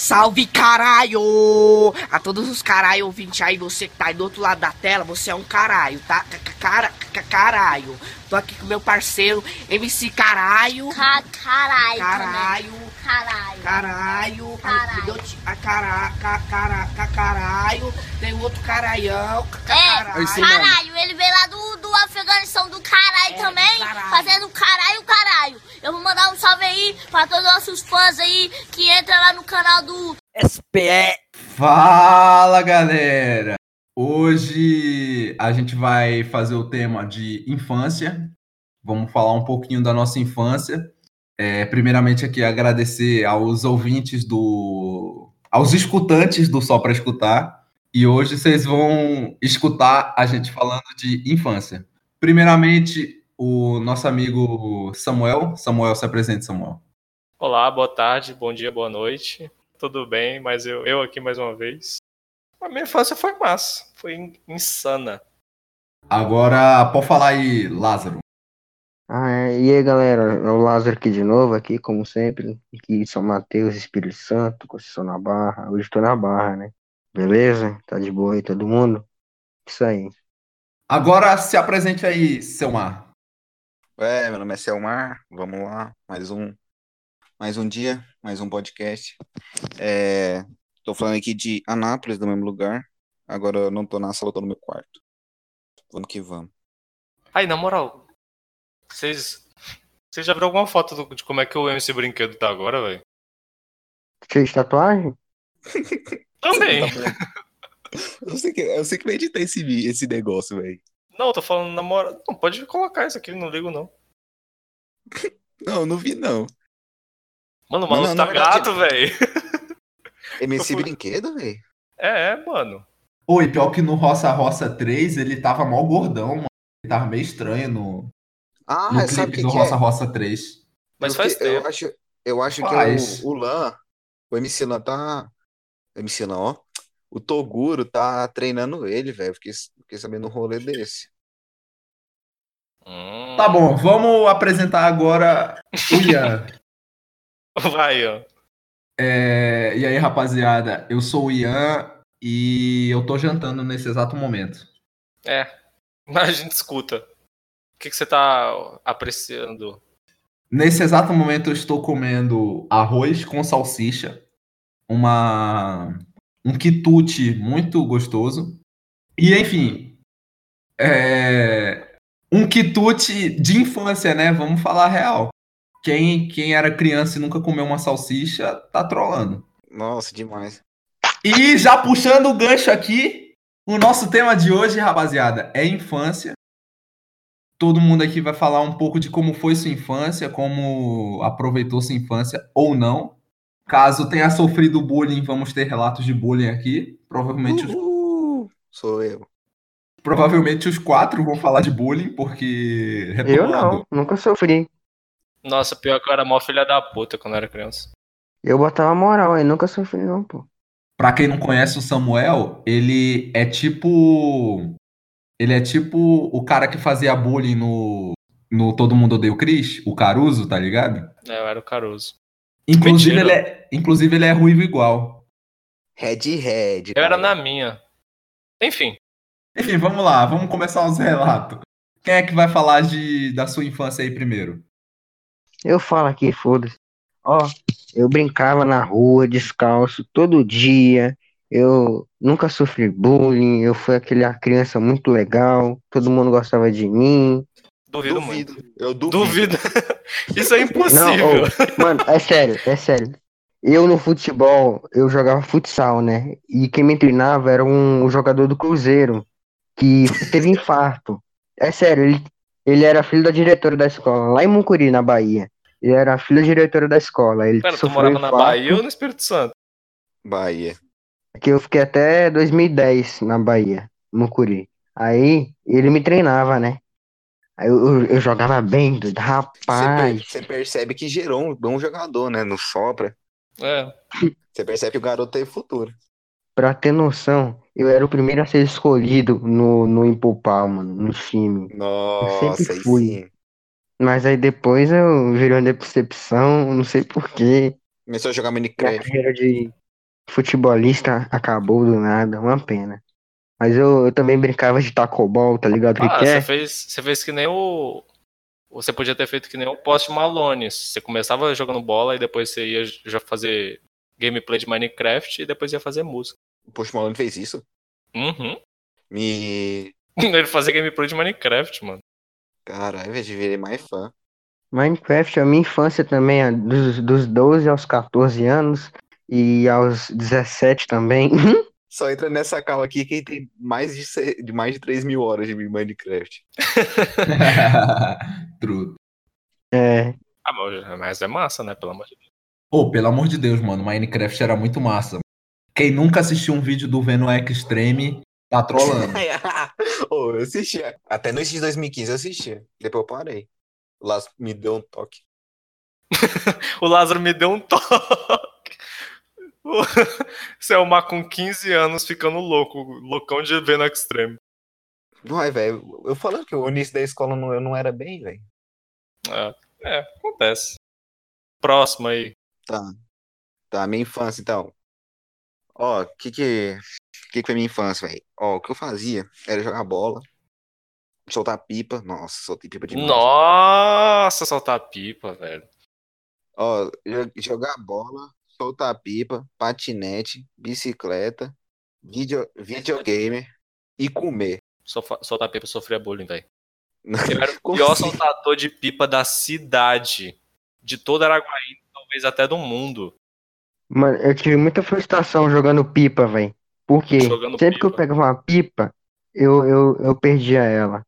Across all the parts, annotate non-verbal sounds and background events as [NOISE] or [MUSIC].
Salve caralho! A todos os caralho ouvintes aí, você que tá aí do outro lado da tela, você é um caralho, tá? Cara, caralho. Tô aqui com meu parceiro MC Caralho. Ca caralho. Caralho. Caralho. Caralho. Caralho. A cara, ca, cara, ca, caralho. Tem outro caralhão. Ca, É, caralho. caralho, ele veio lá do, do Afeganistão do caralho É, também, caralho. fazendo caralho, caralho. Eu vou mandar um salve aí pra todos os nossos fãs aí que entram lá no canal do SPE. Fala galera! Hoje a gente vai fazer o tema de infância. Vamos falar um pouquinho da nossa infância. É, primeiramente aqui agradecer aos ouvintes do. aos escutantes do Só para Escutar. E hoje vocês vão escutar a gente falando de infância. Primeiramente, o nosso amigo Samuel. Samuel, se apresente, Samuel. Olá, boa tarde, bom dia, boa noite. Tudo bem, mas eu, eu aqui mais uma vez. A minha infância foi massa, foi in- insana. Agora, pode falar aí, Lázaro. Ah, é. E aí, galera, é o Lázaro aqui de novo, aqui, como sempre, aqui em São Mateus, Espírito Santo, Conceição na Barra, hoje tô na Barra, né? Beleza? Tá de boa aí, todo mundo? Isso aí. Agora se apresente aí, Selmar. É, meu nome é Selmar, vamos lá, mais um, mais um dia, mais um podcast. É, tô falando aqui de Anápolis, do mesmo lugar. Agora eu não tô na sala, eu tô no meu quarto. Vamos que vamos. Aí, na moral, vocês. Vocês já viram alguma foto do- de como é que o MC Brinquedo tá agora, velho? De tatuagem? Também. Eu sei que, eu sei que vai editar esse, esse negócio, velho. Não, eu tô falando na moral. Não, pode colocar isso aqui, não ligo não. Não, não vi não. Mano, o maluco não, tá gato, velho. MC Eu fui- Brinquedo, velho? É, é, mano. Oi, pior que no Roça Roça 3 ele tava mal gordão, mano. Ele tava meio estranho no, Ah, no sabe o clipe que do que Roça é? Roça 3. Mas Eu faz que- eu tempo. acho, eu acho Faz. que é o, o Lan, o MC Lan tá. MC Lan, ó. O Toguro tá treinando ele, velho. Fiquei, fiquei sabendo um rolê desse. Hum. Tá bom, vamos apresentar agora o Ian. [LAUGHS] Vai, ó. É, e aí, rapaziada, eu sou o Ian e eu tô jantando nesse exato momento. É. Mas [LAUGHS] a gente escuta. O que, que você tá apreciando? Nesse exato momento eu estou comendo arroz com salsicha, uma um quitute muito gostoso. E enfim, é, um quitute de infância, né? Vamos falar a real. Quem, quem era criança e nunca comeu uma salsicha tá trolando. Nossa, demais. E já puxando o gancho aqui, o nosso tema de hoje, rapaziada, é infância. Todo mundo aqui vai falar um pouco de como foi sua infância, como aproveitou sua infância ou não. Caso tenha sofrido bullying, vamos ter relatos de bullying aqui. Provavelmente, os. Sou eu. provavelmente os quatro vão falar de bullying, porque. Eu não, nunca sofri. Nossa, pior que eu era mó filha da puta quando eu era criança. Eu botava moral aí, nunca sofri não, pô. Pra quem não conhece o Samuel, ele é tipo. Ele é tipo o cara que fazia bullying no, no Todo Mundo Odeia o Chris, o Caruso, tá ligado? É, eu era o Caruso. Inclusive ele, é, inclusive, ele é ruivo igual. Red Red. Eu era na minha. Enfim, Enfim, vamos lá, vamos começar os relatos. Quem é que vai falar de, da sua infância aí primeiro? Eu falo aqui, foda-se. Ó, eu brincava na rua, descalço, todo dia. Eu nunca sofri bullying, eu fui aquela criança muito legal, todo mundo gostava de mim. duvido, muito. Duvido. Eu duvido. Duvido. [LAUGHS] Isso é Não, impossível. ô, mano, é sério, é sério. Eu no futebol, eu jogava futsal, né? E quem me treinava era um jogador do Cruzeiro, que teve infarto. É sério, ele, ele era filho da diretora da escola, lá em Mucuri, na Bahia. Ele era filho da diretora da escola. Ele Pera, tu morava na infarto, Bahia ou no Espírito Santo? Bahia. Que eu fiquei até 2010 na Bahia, Mucuri. Aí ele me treinava, né? Aí eu, eu, eu jogava bem, doido. Você, per- rapaz. você percebe que gerou um bom jogador, né? No Sopra. É. Você percebe que o garoto tem futuro. Pra ter noção, eu era o primeiro a ser escolhido no, no Impopal, mano, no time. Nossa, sempre aí fui. sim. Mas aí depois eu virei uma decepção, não sei porquê. Começou a jogar Minha Minecraft. carreira de. Futebolista acabou do nada, uma pena. Mas eu, eu também brincava de tacobol, tá ligado? Ah, que você é? fez, você fez que nem o. Você podia ter feito que nem o Post Malone. Você começava jogando bola e depois você ia já fazer gameplay de Minecraft e depois ia fazer música. O Post Malone fez isso. Uhum. Me. [LAUGHS] Ele fazia gameplay de Minecraft, mano. Caralho, velho, virei mais fã. Minecraft é a minha infância também, é dos, dos 12 aos 14 anos e aos 17 também. [LAUGHS] Só entra nessa calma aqui quem tem mais de, de mais de 3 mil horas de Minecraft. [LAUGHS] Truto. É, Ah, mas é massa, né? Pelo amor de Deus. Pô, pelo amor de Deus, mano, Minecraft era muito massa. Quem nunca assistiu um vídeo do Venom Extreme tá trolando. [LAUGHS] Ô, eu assistia. Até no de 2015 eu assistia. Depois eu parei. O Lázaro me deu um toque. O Lázaro me deu um toque. [LAUGHS] O Selma com 15 anos ficando louco, loucão de ver no Extreme. Vai, velho. Eu falando que o início da escola não, eu não era bem, velho. É, é, acontece. Próximo aí. Tá. Tá, minha infância, então. Ó, o que que, que que foi minha infância, velho? Ó, o que eu fazia era jogar bola, soltar pipa. Nossa, soltei pipa demais. Nossa, soltar pipa, velho. Ó, jo- jogar bola, soltar pipa, patinete, bicicleta, video, videogame e comer. Sofa- Soltar pipa sofria bullying, velho. [LAUGHS] Eu era o pior assim? soltador de pipa da cidade. De toda Araguaína, talvez até do mundo. mano, eu tive muita frustração jogando pipa, velho. Porque Jogando sempre que eu pipa. pegava uma pipa, eu, eu, eu perdia ela.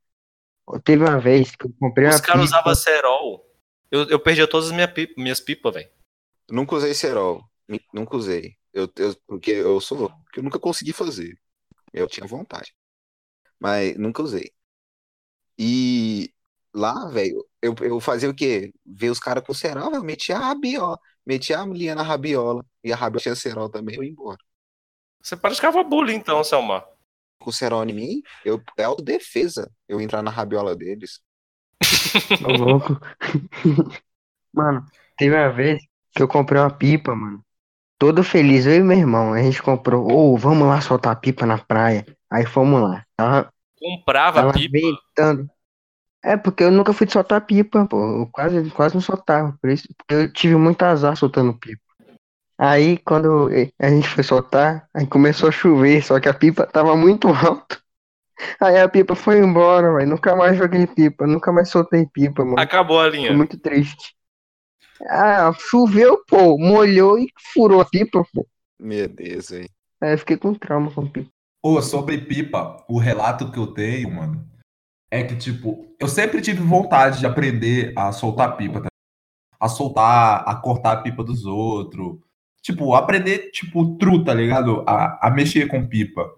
Teve uma vez que eu comprei Os uma caras pipa. usavam cerol. Eu, eu perdia todas as minha pipa- minhas pipas, velho. Nunca usei cerol. Nunca usei. Eu, eu- porque eu sou. Porque eu nunca consegui fazer. Eu tinha vontade. Mas nunca usei. E lá, velho, eu, eu fazia o quê? Ver os caras com cerol, velho. Metia a rabiola. Metia a linha na rabiola. E a rabiola tinha cerol também, eu ia embora. Você praticava bullying então, Selma. Com cerol em mim, eu, é autodefesa eu entrar na rabiola deles. Ô, louco. [LAUGHS] Mano, teve uma vez que eu comprei uma pipa, mano. Todo feliz, eu e meu irmão. A gente comprou, ô, vamos lá soltar pipa na praia. Aí fomos lá. Tava, Comprava tava pipa. ventando. É, porque eu nunca fui de soltar pipa, pô. Eu quase, quase não soltava. Por isso, porque eu tive muito azar soltando pipa. Aí, quando a gente foi soltar, aí começou a chover, só que a pipa tava muito alta. Aí a pipa foi embora, velho. Nunca mais joguei pipa, nunca mais soltei pipa, mano. Acabou a linha. muito triste. Ah, choveu, pô, molhou e furou a pipa, pô. Meu Deus. Aí eu fiquei com trauma com pipa. Ô, sobre pipa, o relato que eu tenho, mano, é que, tipo, eu sempre tive vontade de aprender a soltar pipa, tá? A soltar, a cortar a pipa dos outros. Tipo, aprender, tipo, tru, tá ligado? A, a mexer com pipa.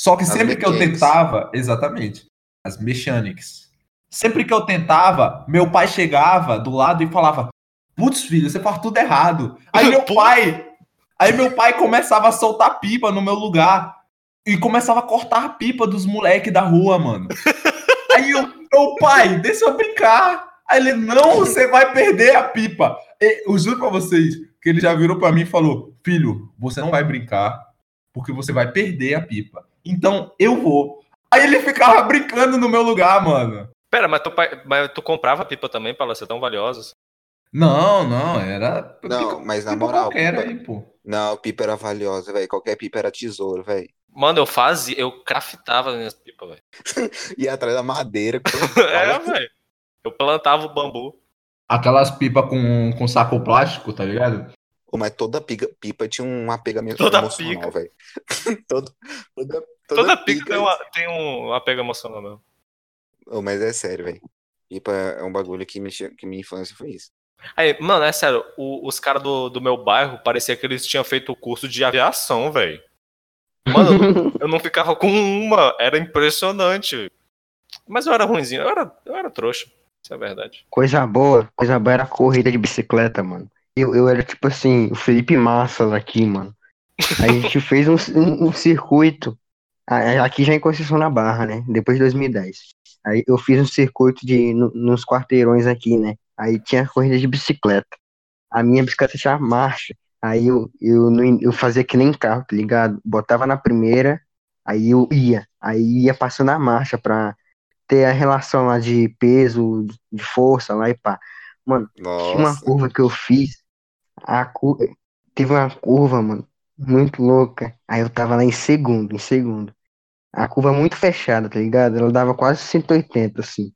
Só que As sempre que eu mechanics. tentava, exatamente, as mechanics. Sempre que eu tentava, meu pai chegava do lado e falava: Putz, filho, você faz tudo errado. Aí meu [LAUGHS] pai, aí meu pai começava a soltar pipa no meu lugar e começava a cortar a pipa dos moleques da rua, mano. [LAUGHS] Aí eu, meu pai, deixa eu brincar. Aí ele, não, você vai perder a pipa. E, eu juro pra vocês que ele já virou pra mim e falou: Filho, você não vai brincar porque você vai perder a pipa. Então eu vou. Aí ele ficava brincando no meu lugar, mano. Pera, mas tu, mas tu comprava pipa também pra elas ser tão valiosas? Não, não, era. Não, pipa- mas na pipa moral, qualquer pipa- aí, pô. Não, pipa era valiosa, velho. Qualquer pipa era tesouro, velho. Mano, eu fazia, eu craftava as minhas pipas, velho. [LAUGHS] Ia atrás da madeira. [LAUGHS] É, velho. Eu plantava o bambu. Aquelas pipas com, com saco plástico, tá ligado? Pô, Mas toda pica, pipa tinha um apego Toda emocional, pica. velho. [LAUGHS] Todo- toda, Toda, pica tem, uma, tem um apego emocional mesmo. Mas é sério, velho. Pipa é um bagulho que, mexia, que minha infância foi isso. Aí, mano, é sério, o- os caras do, do meu bairro parecia que eles tinham feito o curso de aviação, velho. Mano, [LAUGHS] eu não- ficava com uma, era impressionante. Mas eu era ruimzinho, eu era, eu era trouxa, isso é verdade. Coisa boa, coisa boa era corrida de bicicleta, mano. Eu, eu era tipo assim, o Felipe Massas aqui, mano. A gente [LAUGHS] fez um, um, um circuito, a- aqui já em Conceição na Barra, né? Depois de 2010. Aí eu fiz um circuito de, no- nos quarteirões aqui, né? Aí tinha corrida de bicicleta. A minha bicicleta tinha marcha. Aí eu, eu, eu fazia que nem carro, tá ligado? Botava na primeira, aí eu ia. Aí ia passando a marcha pra ter a relação lá de peso, de força lá e pá. Mano, tinha uma Nossa. curva que eu fiz, a cu... teve uma curva, mano, muito louca. Aí eu tava lá em segundo, em segundo. A curva muito fechada, tá ligado? Ela dava quase 180, assim.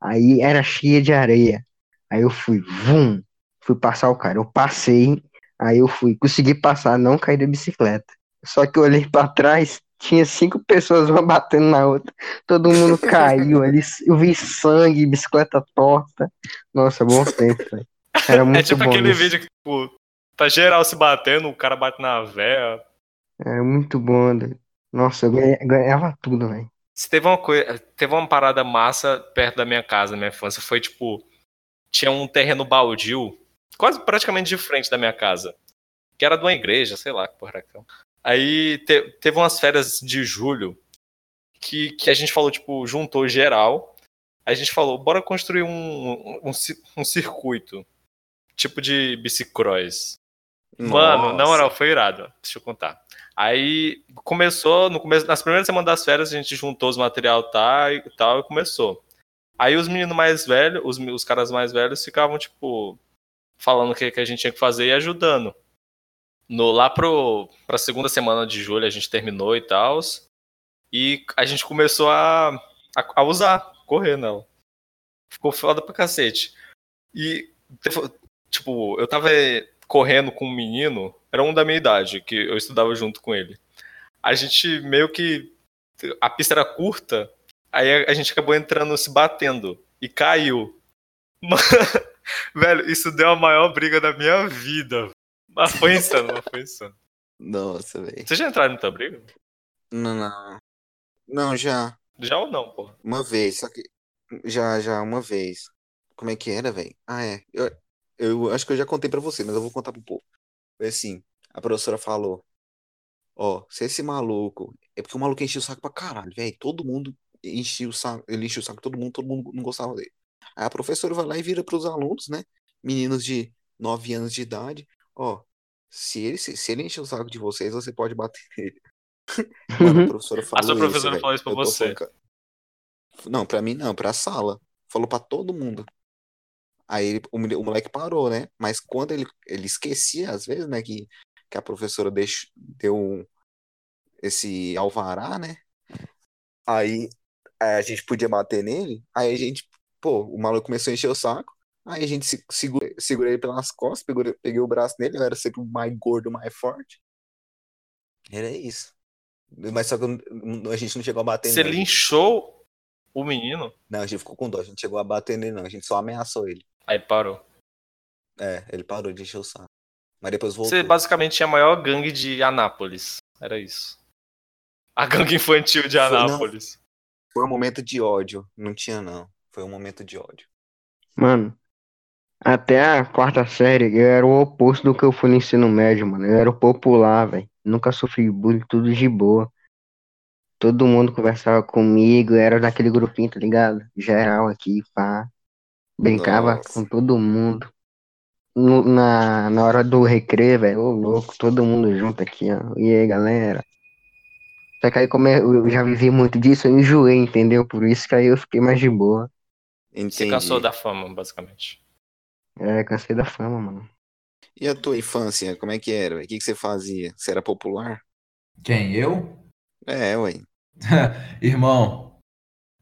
Aí era cheia de areia. Aí eu fui, vum, fui passar o cara. Eu passei, aí eu fui, consegui passar, não caí da bicicleta. Só que eu olhei pra trás, tinha cinco pessoas uma batendo na outra. Todo mundo [LAUGHS] caiu ali. Eu vi sangue, bicicleta torta. Nossa, bom tempo, velho. Era [LAUGHS] muito é tipo bom aquele isso. vídeo que, tipo, tá geral se batendo, o cara bate na véia. Era muito bom, velho. Nossa, eu ganha- ganhava tudo, velho. Se teve uma coisa, teve uma parada massa perto da minha casa na minha infância, foi tipo, tinha um terreno baldio, quase praticamente de frente da minha casa, que era de uma igreja, sei lá que porra aquela. Aí te- teve umas férias de julho que, que a gente falou, tipo, juntou geral. A gente falou, bora construir um, um, um circuito, tipo de bicicross. Mano, na moral, foi irado. Deixa eu contar. Aí começou, no começo, nas primeiras semanas das férias, a gente juntou os material tá, e tal e começou. Aí os meninos mais velhos, os, os caras mais velhos ficavam, tipo, falando o que, que a gente tinha que fazer e ajudando. No, lá pro, pra segunda semana de julho a gente terminou e tal. E a gente começou a, a, a usar, correr nela. Ficou foda pra cacete. E, tipo, eu tava correndo com um menino, era um da minha idade, que eu estudava junto com ele. A gente meio que. A pista era curta, aí a, gente acabou entrando se batendo e caiu. [LAUGHS] Velho, isso deu a maior briga da minha vida. Mas foi insano, mas foi insano. Nossa, velho. Vocês já entraram em muita briga? Não, não. Não, já. Já ou não, porra? Uma vez, só que. Já, já, uma vez. Como é que era, velho? Ah, é. Eu, eu acho que eu já contei pra você, mas eu vou contar pro povo. Foi assim: a professora falou: Ó, se esse maluco. É porque o maluco enchia o saco pra caralho, velho. Todo mundo enchia o saco. Ele enchia o saco, de todo mundo, todo mundo não gostava dele. Aí a professora vai lá e vira pros alunos, né? Meninos de 9 anos de idade: Ó, se ele, se, se ele encher o saco de vocês, você pode bater nele. [LAUGHS] Mano, a professora falou sua isso, professora velho. falou isso pra você? falando. Não, pra mim não, pra sala. Falou pra todo mundo. Aí ele- o, o moleque parou, né? Mas quando ele, ele esquecia, às vezes, né, que, que a professora deix, deu um- esse alvará, né? Aí aí a gente podia bater nele. Aí a gente, pô, o maluco começou a encher o saco. Aí a gente se, segura, segurei ele pelas costas, pegou, peguei o braço dele, eu era sempre o mais gordo, mais forte. Era isso. Mas só que eu a gente não chegou a bater Você nele. linchou o menino? Não, a gente ficou com dó, a gente chegou a bater nele, não. A gente só ameaçou ele. Aí parou. É, ele parou de encher o saco. Mas depois voltou. Você basicamente tinha a maior gangue de Anápolis. Era isso. A gangue infantil de Foi. Anápolis. Foi um momento de ódio. Não tinha, não. Foi um momento de ódio. Mano, até a quarta série eu era o oposto do que eu fui no ensino médio, mano. Eu era o popular, velho. Nunca sofri bullying, tudo de boa. Todo mundo conversava comigo, era daquele grupinho, tá ligado? Geral aqui, pá. Brincava Nossa. com todo mundo. No- na, na hora do recreio, velho, ô louco, todo mundo junto aqui, ó. E aí, galera? Só que aí, como eu eu já vivi muito disso, eu enjoei, entendeu? Por isso que aí eu fiquei mais de boa. Você Entendi. cansou da fama, basicamente. É, cansei da fama, mano. E a tua infância, como é que era? O que, que você fazia? Você era popular? Quem? Eu? É, ué. [LAUGHS] Irmão,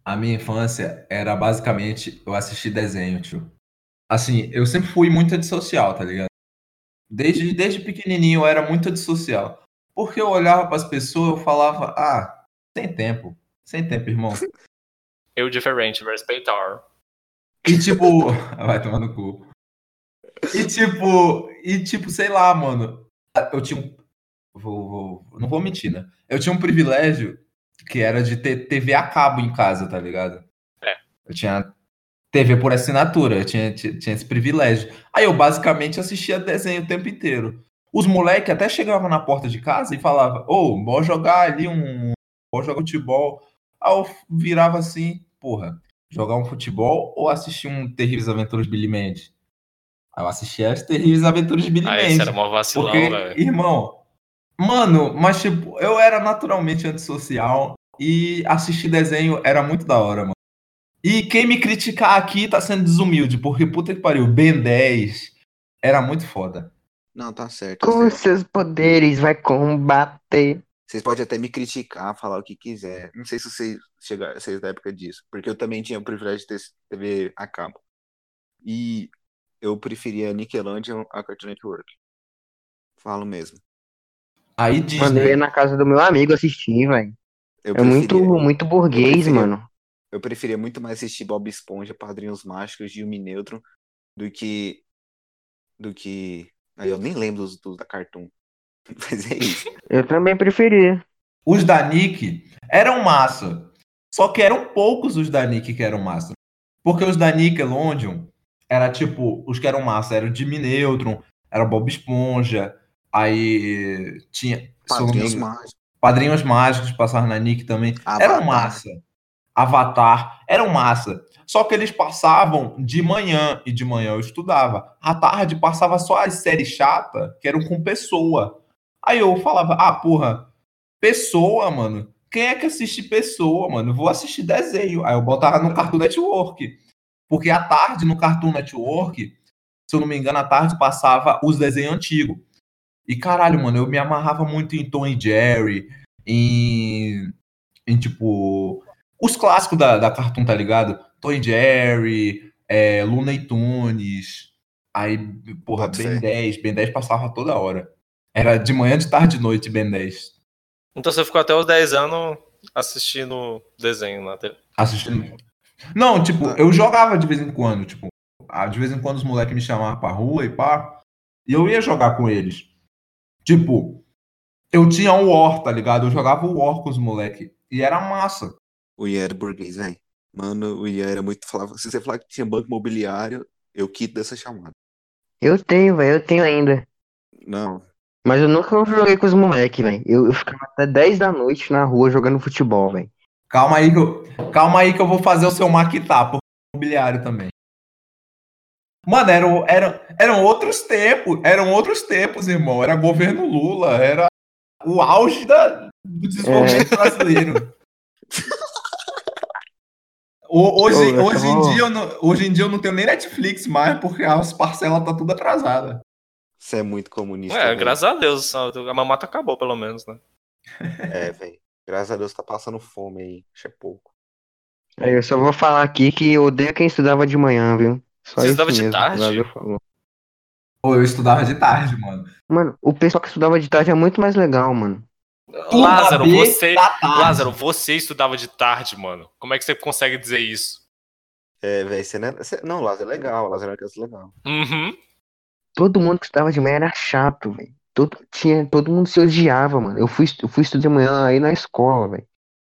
a minha infância era basicamente eu assistir desenho, tio. Assim, eu sempre fui muito antissocial, tá ligado? Desde, desde pequenininho eu era muito antissocial. Porque eu olhava pras pessoas eu falava, ah, sem tempo, sem tempo, irmão. [LAUGHS] Eu diferente, respeitar. E tipo, [LAUGHS] vai tomar no cu. E tipo, e tipo, sei lá, mano. Eu tinha um. Vou, vou- não vou mentir, né? Eu tinha um privilégio que era de ter TV a cabo em casa, tá ligado? É. Eu tinha TV por assinatura, eu tinha, tinha, tinha esse privilégio. Aí eu basicamente assistia desenho o tempo inteiro. Os moleques até chegavam na porta de casa e falavam, ô, bora jogar ali um. Bora jogar futebol. Aí eu virava assim, porra, jogar um futebol ou assistir um Terríveis Aventuras de Billy Mandy? Aí eu assistia as terríveis aventuras de Billy Aí Mandy. esse era mó vacilão, Porque, velho. irmão, mano, mas tipo, eu era naturalmente antissocial e assistir desenho era muito da hora, mano. E quem me criticar aqui tá sendo desumilde, porque puta que pariu, Ben 10 era muito foda. Não, tá certo. tá Com certo. seus poderes vai combater. Vocês podem até me criticar, falar o que quiser. Não sei se vocês chegaram, vocês da época disso, porque eu também tinha o privilégio de ter TV a cabo. E eu preferia Nickelodeon a Cartoon Network. Falo mesmo. Aí Mano, eu ia Disney, na casa do meu amigo assistir, velho. Eu É muito, preferia- muito burguês, preferia- mano. Eu preferia muito mais assistir Bob Esponja, Padrinhos Mágicos, Gilme Neutron, do que. Do que. Aí eu nem lembro dos, dos da Cartoon. [LAUGHS] Mas é isso. Eu também preferia. os da Nick eram massa. Só que eram poucos os da Nick que eram massa. Porque os da Nickelodeon era tipo, os que eram massa, era o Jimmy Neutron, era o Bob Esponja, aí tinha Padrinhos Mágicos. Padrinhos Mágicos passaram na Nick também. Eram Avatar. massa. Avatar, eram massa. Só que eles passavam de manhã, e de manhã eu estudava. À tarde passava só as séries chatas, que eram com pessoa. Aí eu falava, ah, porra, pessoa, mano. Quem é que assiste pessoa, mano? Vou assistir desenho. Aí eu botava no Cartoon Network. Porque à tarde, no Cartoon Network, se eu não me engano, à tarde passava os desenhos antigos. E caralho, mano, eu me amarrava muito em Tom e Jerry, em, em tipo, os clássicos da, da Cartoon, tá ligado? Tom e Jerry, é, Looney Tunes, aí, porra, Boto Ben fé. 10, Ben 10 passava toda hora. Era de manhã, de tarde, de noite, Ben 10. Então você ficou até os 10 anos assistindo desenho na TV. Assistindo. Não, tipo, eu jogava de vez em quando, tipo, de vez em quando os moleques me chamavam pra rua e pá, e eu ia jogar com eles. Tipo, eu tinha um War, tá ligado? Eu jogava o War com os moleques, e era massa. O Ian era burguês, velho. Mano, o Ian era muito. Falava, se você falar que tinha banco imobiliário, eu quito dessa chamada. Eu tenho, velho, eu tenho ainda. Não. Mas eu nunca joguei com os moleques, velho. Eu, eu ficava até 10 da noite na rua jogando futebol, velho. Calma aí que eu, calma aí que eu vou fazer o seu maquitá por imobiliário também. Mano, eram, eram, eram outros tempos, eram outros tempos, irmão. Era governo Lula, era o auge da, do desenvolvimento brasileiro. O- Hoje, hoje, em tava- dia eu não, hoje em dia eu não tenho nem Netflix mais, porque as parcelas tá tudo atrasada. Você é muito comunista. É, velho. graças a Deus, a mamata acabou, pelo menos, né? É, velho. Graças a Deus tá passando fome aí. Acho é pouco. Aí eu só vou falar aqui que eu odeio quem estudava de manhã, viu? Só Você estudava de mesmo, tarde? Brasil falou. Pô, eu estudava de tarde, mano. Mano, o pessoal que estudava de tarde é muito mais legal, mano. Lázaro, você. tarde. Lázaro, você estudava de tarde, mano. Como é que você consegue dizer isso? É, velho, você não é. você- Não, Lázaro é legal. Lázaro é uma criança legal. Uhum. Todo mundo que estudava de manhã era chato, velho. Todo, tinha, todo mundo se odiava, mano. Eu fui, eu fui estudar de manhã aí na escola, velho.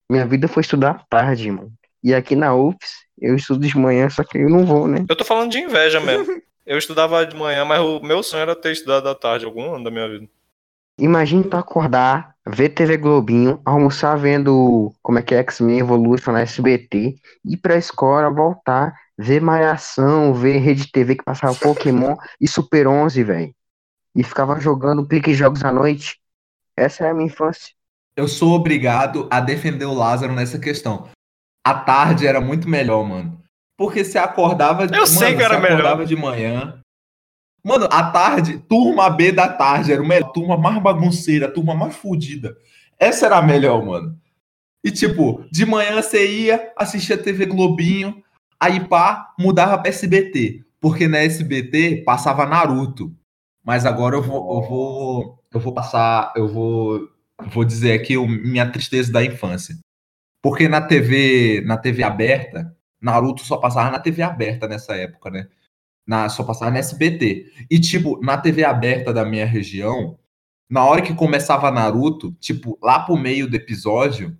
Minha vida foi estudar à tarde, mano. E aqui na UFS, eu estudo de manhã, só que eu não vou, né? Eu tô falando de inveja mesmo. [LAUGHS] Eu estudava de manhã, mas o meu sonho era ter estudado à tarde algum ano da minha vida. Imagina tu acordar, ver TV Globinho, almoçar vendo como é que é X-Men Evolution na SBT, ir pra escola, voltar, ver Malhação, ver Rede TV que passava [LAUGHS] Pokémon e Super 11, velho. E ficava jogando clique jogos à noite. Essa é a minha infância. Eu sou obrigado a defender o Lázaro nessa questão. A tarde era muito melhor, mano. Porque você acordava de Eu sei que era você acordava de manhã. Mano, a tarde, turma B da tarde era o melhor, turma mais bagunceira, turma mais fodida. Essa era a melhor, mano. E tipo, de manhã você ia, assistia TV Globinho, aí pá, mudava pra SBT. Porque na SBT passava Naruto. Mas agora eu vou, eu vou, eu vou passar, eu vou, vou dizer aqui minha tristeza da infância. Porque na TV, na TV aberta, Naruto só passava na TV aberta nessa época, né? Na, só passava na SBT. E, tipo, na TV aberta da minha região, na hora que começava Naruto, tipo, lá pro meio do episódio,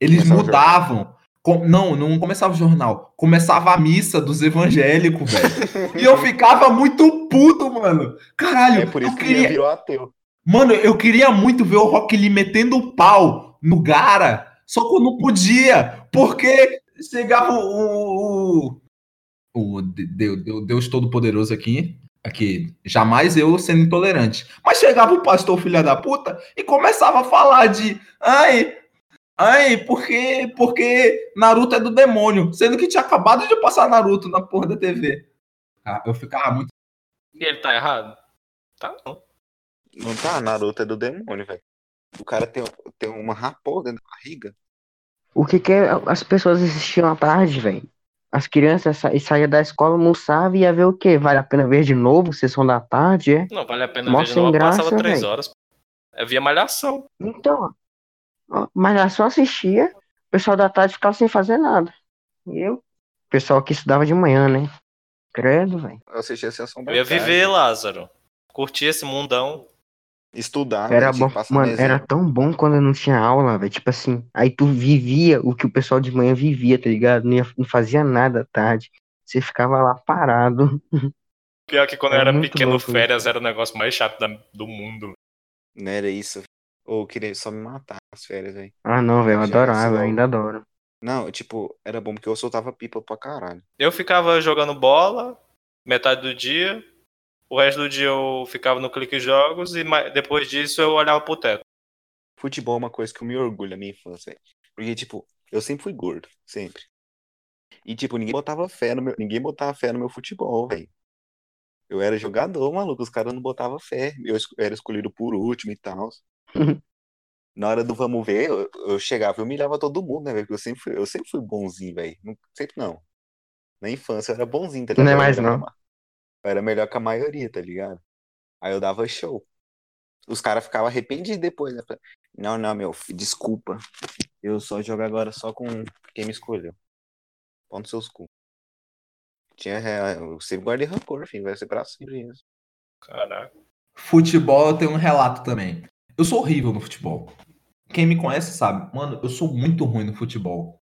eles Começava mudavam. Com- não, não começava o jornal. Começava a missa dos evangélicos, velho. e eu ficava muito puto, mano. Caralho, É por isso que queria... virou ateu. Mano, eu queria muito ver o Rock Lee metendo o pau no Gara, só que eu não podia, porque chegava o. o, o Deus, Deus, Deus Todo-Poderoso aqui. Aqui, jamais eu sendo intolerante. Mas chegava o pastor filha da puta e começava a falar de ai, ai, porque, porque Naruto é do demônio, sendo que tinha acabado de passar Naruto na porra da TV. Ah, eu ficava muito. E ele tá errado? Tá não. Não tá, Naruto é do demônio, velho. O cara tem, tem uma raposa dentro da barriga. O que que é- as pessoas assistiam à tarde, velho? As crianças sa saíam da escola, almoçavam e ia ver o quê? Vale a pena ver de novo, sessão da tarde, é? Não, vale a pena Mó ver de novo. graça, Passava três velho. horas. Eu via malhação. Então, só assistia, o pessoal da tarde ficava sem fazer nada. E eu, o pessoal que estudava de manhã, né? Credo, velho. Eu assistia a sessão da Eu ia tarde. viver, Lázaro. Curtir esse mundão. Estudar, Era tinha bom, mano, desenho. era tão bom quando não tinha aula, velho. Tipo assim, aí tu vivia o que o pessoal de manhã vivia, tá ligado? Não, ia- não fazia nada à tarde. Você ficava lá parado. [LAUGHS] Pior que quando eu Era era muito pequeno, louco isso. férias era o negócio mais chato da- do mundo. Não era isso. Ou eu queria só me matar nas férias, velho. Ah, não, velho, eu adorava, eu ainda adoro. Não, tipo, era bom porque eu soltava pipa pra caralho. Eu ficava jogando bola metade do dia. O resto do dia eu ficava no clique jogos e depois disso eu olhava pro teto. Futebol é uma coisa que eu me orgulho na minha infância, velho. Porque, tipo, eu sempre fui gordo, sempre. E, tipo, ninguém botava fé no meu, ninguém botava fé no meu futebol, velho. Eu era jogador, maluco, os caras não botavam fé. Eu era escolhido por último e tal. [LAUGHS] Na hora do vamos ver, eu, eu chegava e humilhava todo mundo, né, velho? Porque eu sempre fui, eu sempre fui bonzinho, velho. Sempre não. Na infância eu era bonzinho, tá ligado? Não é mais, não. Eu era melhor que a maioria, tá ligado? Aí eu dava show. Os caras ficavam arrependidos depois, né? Não, não, meu, filho, desculpa. Eu só jogo agora só com quem me escolheu. Pão nos seus cu. Tinha, é, eu sempre guardei rancor, filho. Vai ser pra sempre isso. Caraca. Futebol eu tenho um relato também. Eu sou horrível no futebol. Quem me conhece sabe, mano, eu sou muito ruim no futebol.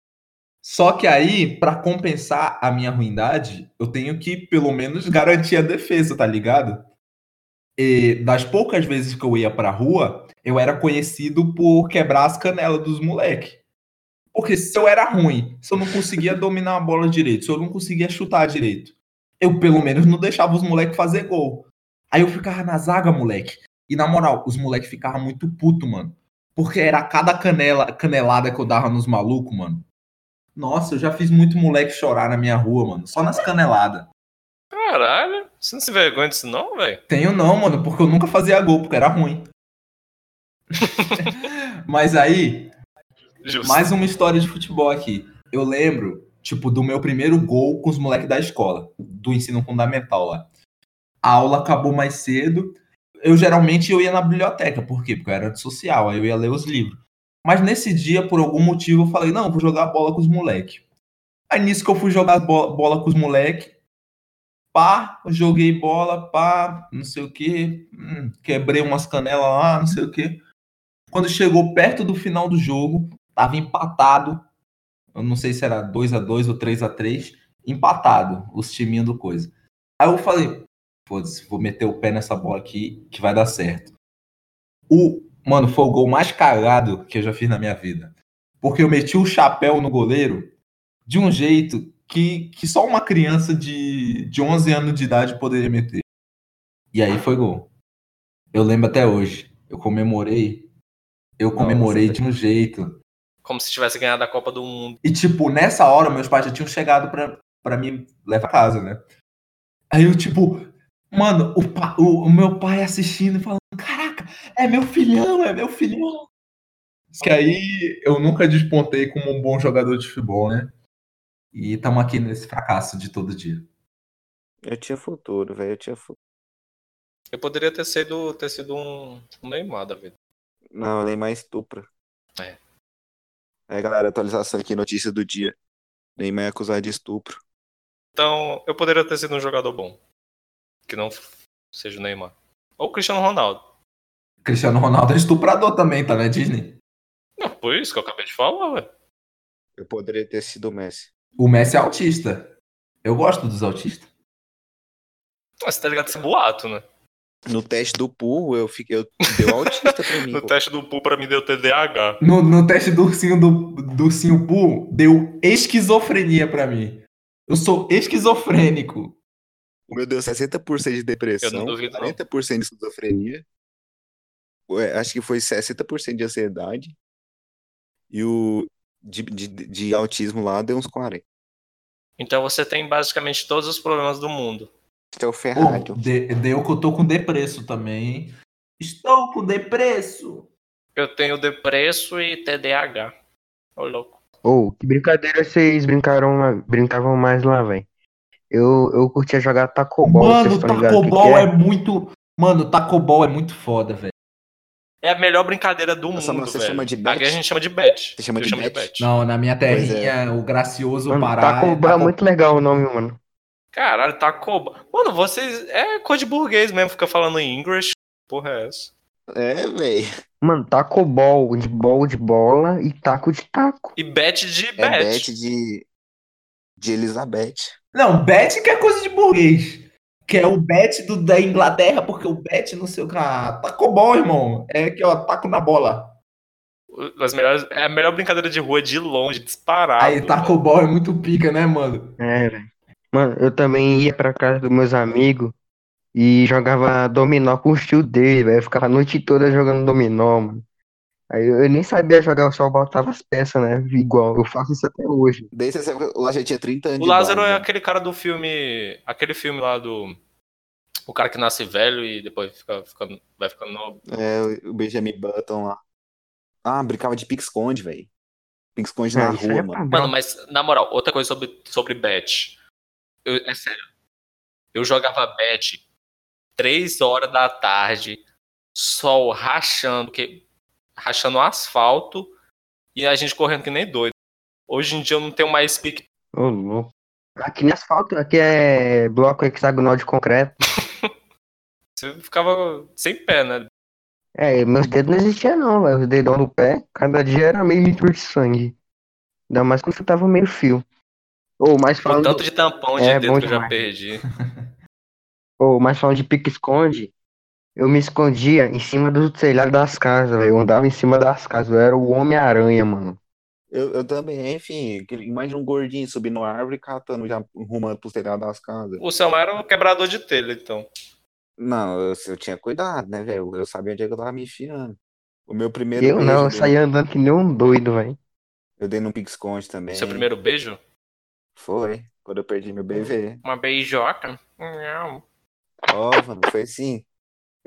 Só que aí, pra compensar a minha ruindade, eu tenho que pelo menos garantir a defesa, tá ligado? E das poucas vezes que eu ia pra rua, eu era conhecido por quebrar as canelas dos moleques. Porque se eu era ruim, se eu não conseguia [LAUGHS] dominar a bola direito, se eu não conseguia chutar direito, eu pelo menos não deixava os moleques fazer gol. Aí eu ficava na zaga, moleque. E na moral, os moleques ficavam muito puto, mano. Porque era cada canela, canelada que eu dava nos malucos, mano. Nossa, eu já fiz muito moleque chorar na minha rua, mano. Só nas caneladas. Caralho. Você não se vergonha disso não, velho? Tenho não, mano, porque eu nunca fazia gol, porque era ruim. [LAUGHS] Mas aí, Justo. mais uma história de futebol aqui. Eu lembro, tipo, do meu primeiro gol com os moleques da escola, do ensino fundamental lá. A aula acabou mais cedo. Eu geralmente eu ia na biblioteca, por quê? Porque eu era antissocial, aí eu ia ler os livros. Mas nesse dia, por algum motivo, eu falei, não, vou jogar bola com os moleques. Aí nisso que eu fui jogar bo- bola com os moleques, pá, joguei bola, pá, não sei o que, quebrei umas canelas lá, não sei o que. Quando chegou perto do final do jogo, tava empatado. Eu não sei se era 2 a 2 ou 3 a 3 empatado, os timinhos do coisa. Aí eu falei, vou meter o pé nessa bola aqui que vai dar certo. O, mano, foi o gol mais cagado que eu já fiz na minha vida. Porque eu meti o chapéu no goleiro de um jeito que, que só uma criança de, de 11 anos de idade poderia meter. E aí foi gol. Eu lembro até hoje. Eu comemorei. Eu comemorei Nossa, de um jeito. Como se tivesse ganhado a Copa do Mundo. E, tipo, nessa hora, meus pais já tinham chegado pra, pra me levar a casa, né? Aí eu, tipo, mano, o, o, o meu pai assistindo e falando: é meu filhão, é meu filhão. Que aí eu nunca despontei como um bom jogador de futebol, né? E estamos aqui nesse fracasso de todo dia. Eu tinha futuro, velho. Eu tinha futuro. Eu poderia ter sido, ter sido um, um Neymar da vida. Não, nem mais estupra. É. É, galera, atualização aqui, notícia do dia. Neymar é acusado de estupro. Então, eu poderia ter sido um jogador bom. Que não seja o Neymar. Ou o Cristiano Ronaldo. Cristiano Ronaldo é estuprador também, tá na Disney. Não, por isso que eu acabei de falar, velho. Eu poderia ter sido o Messi. O Messi é autista. Eu gosto dos autistas. Mas você tá ligado esse boato, né? No teste do Pool, eu fiquei. Eu, deu autista pra [LAUGHS] mim. No pô. teste do Pool pra mim deu TDAH. No, no teste do ursinho do, do ursinho Poo, deu esquizofrenia pra mim. Eu sou esquizofrênico. O meu deu 60% de depressão, Eu não duvido, não. 40% de esquizofrenia. Acho que foi 60% de ansiedade. E o de, de, de autismo lá deu uns 40. Então você tem basicamente todos os problemas do mundo. Este é o Pô, Ferrari. de- deu que eu tô com depresso também. Estou com depresso. Eu tenho depresso e TDAH. Ô, louco. Ô, que brincadeira vocês brincaram, brincavam mais lá, velho. Eu, eu curtia jogar tacobol, Mano, tacobol que é muito. Mano, tacobol é muito foda, velho. É a melhor brincadeira do Nossa, mundo, você velho. chama de Aqui bet? a gente chama de bet. Você chama de chamo bet? Não, na minha Pois terrinha, o gracioso Mano, Pará. tacobol é taco- muito legal o nome, mano. Caralho, Tacoba. Mano, vocês. É coisa de burguês mesmo, fica falando em English. Porra, é essa? É, velho. Mano, tacobol, de bol de bola e taco de taco. E bet de É bet. bet de, de Elizabeth. Não, bet que é coisa de burguês. Que é o bet do, da Inglaterra, porque o bet não sei o que. Ah, tacobol, irmão. É que, ó, taco na bola. As melhores, é a melhor brincadeira de rua de longe, disparado. Aí, tacobol é muito pica, né, mano? É, velho. Mano, eu também ia pra casa dos meus amigos e jogava dominó com o tio dele, velho. Eu ficava a noite toda jogando dominó, mano. Aí eu, nem sabia jogar, eu só botava as peças, né? Igual, eu faço isso até hoje. Desde essa época, lá já tinha 30 anos O Lázaro idade, é né? aquele cara do filme. Aquele filme lá do. O cara que nasce velho e depois fica, fica- vai ficando novo. É, o Benjamin Button lá. Ah, brincava de pique-esconde, velho. Pique-esconde na É, aí rua, é mano. Mano, mas na moral, outra coisa sobre, sobre bet. Eu- é sério. Eu jogava bet três horas da tarde, sol rachando, que, rachando o asfalto e a gente correndo que nem doido. Hoje em dia eu não tenho mais pique. Ô, louco. Aqui nem asfalto, aqui é bloco hexagonal de concreto. [LAUGHS] Você ficava sem pé, né? É, meus dedos não existiam não, velho. Os dedão do pé, cada dia era meio litro de sangue. Ainda mais quando eu tava meio fio. Ou mais O falando, tanto de tampão de É, dedo bom que eu já perdi. ou mais falando de pique-esconde, eu me escondia em cima do telhado das casas, velho. Eu andava em cima das casas, eu era o Homem-Aranha, mano. Eu, eu também, enfim. Imagina um gordinho subindo a árvore e catando, já rumando pro telhado das casas. O Selma era um quebrador de telha, então. Não, eu, eu tinha cuidado, né, velho? Eu sabia onde é que eu tava me enfiando. O meu primeiro Eu beijo, não, eu saía andando que nem um doido, velho. eu dei no pique-esconde também. Seu primeiro beijo? Foi, quando eu perdi meu BV. Uma beijoca? Não. Ó, mano, foi assim.